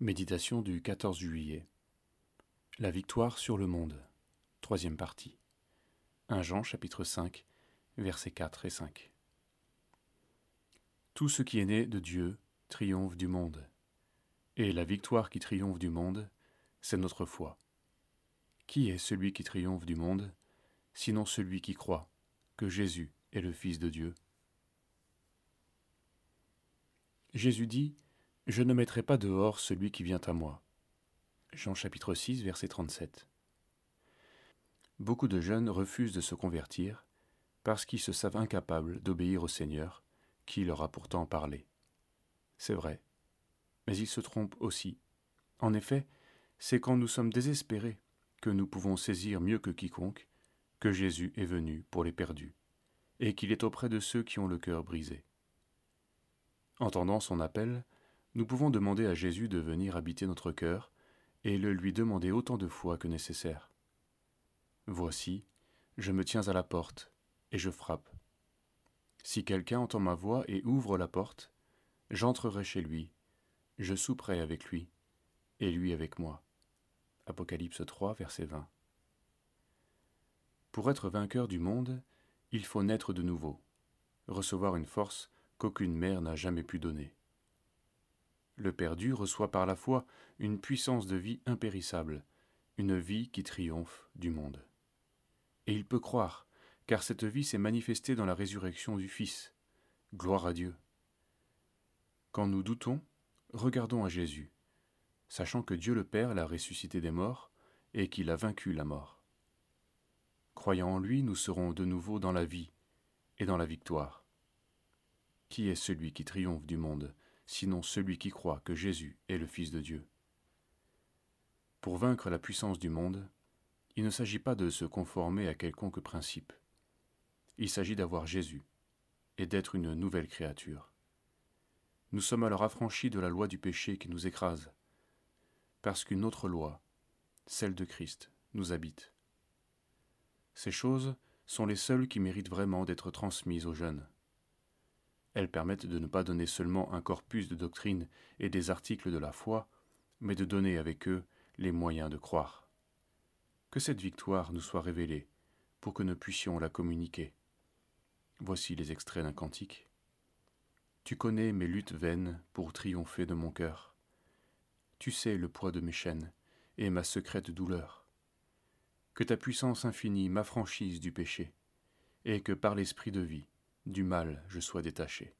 Méditation du 14 juillet. La victoire sur le monde. Troisième partie. 1 Jean chapitre 5, versets 4 et 5. Tout ce qui est né de Dieu triomphe du monde. Et la victoire qui triomphe du monde, c'est notre foi. Qui est celui qui triomphe du monde, sinon celui qui croit que Jésus est le Fils de Dieu? Jésus dit, je ne mettrai pas dehors celui qui vient à moi. Jean chapitre 6, verset 37. Beaucoup de jeunes refusent de se convertir parce qu'ils se savent incapables d'obéir au Seigneur, qui leur a pourtant parlé. C'est vrai, mais ils se trompent aussi. En effet, c'est quand nous sommes désespérés que nous pouvons saisir mieux que quiconque que Jésus est venu pour les perdus, et qu'il est auprès de ceux qui ont le cœur brisé. Entendant son appel, nous pouvons demander à Jésus de venir habiter notre cœur et le lui demander autant de fois que nécessaire. Voici, je me tiens à la porte et je frappe. Si quelqu'un entend ma voix et ouvre la porte, j'entrerai chez lui, je souperai avec lui, et lui avec moi. Apocalypse 3, verset 20. Pour être vainqueur du monde, il faut naître de nouveau, recevoir une force qu'aucune mère n'a jamais pu donner. Le perdu reçoit par la foi une puissance de vie impérissable, une vie qui triomphe du monde. Et il peut croire, car cette vie s'est manifestée dans la résurrection du Fils. Gloire à Dieu. Quand nous doutons, regardons à Jésus, sachant que Dieu le Père l'a ressuscité des morts et qu'il a vaincu la mort. Croyant en lui, nous serons de nouveau dans la vie et dans la victoire. Qui est celui qui triomphe du monde? Sinon celui qui croit que Jésus est le Fils de Dieu. Pour vaincre la puissance du monde, il ne s'agit pas de se conformer à quelconque principe. Il s'agit d'avoir Jésus et d'être une nouvelle créature. Nous sommes alors affranchis de la loi du péché qui nous écrase, parce qu'une autre loi, celle de Christ, nous habite. Ces choses sont les seules qui méritent vraiment d'être transmises aux jeunes. Elles permettent de ne pas donner seulement un corpus de doctrine et des articles de la foi, mais de donner avec eux les moyens de croire. Que cette victoire nous soit révélée, pour que nous puissions la communiquer. Voici les extraits d'un cantique. Tu connais mes luttes vaines pour triompher de mon cœur. Tu sais le poids de mes chaînes et ma secrète douleur. Que ta puissance infinie m'affranchisse du péché, et que par l'esprit de vie, du mal je sois détaché.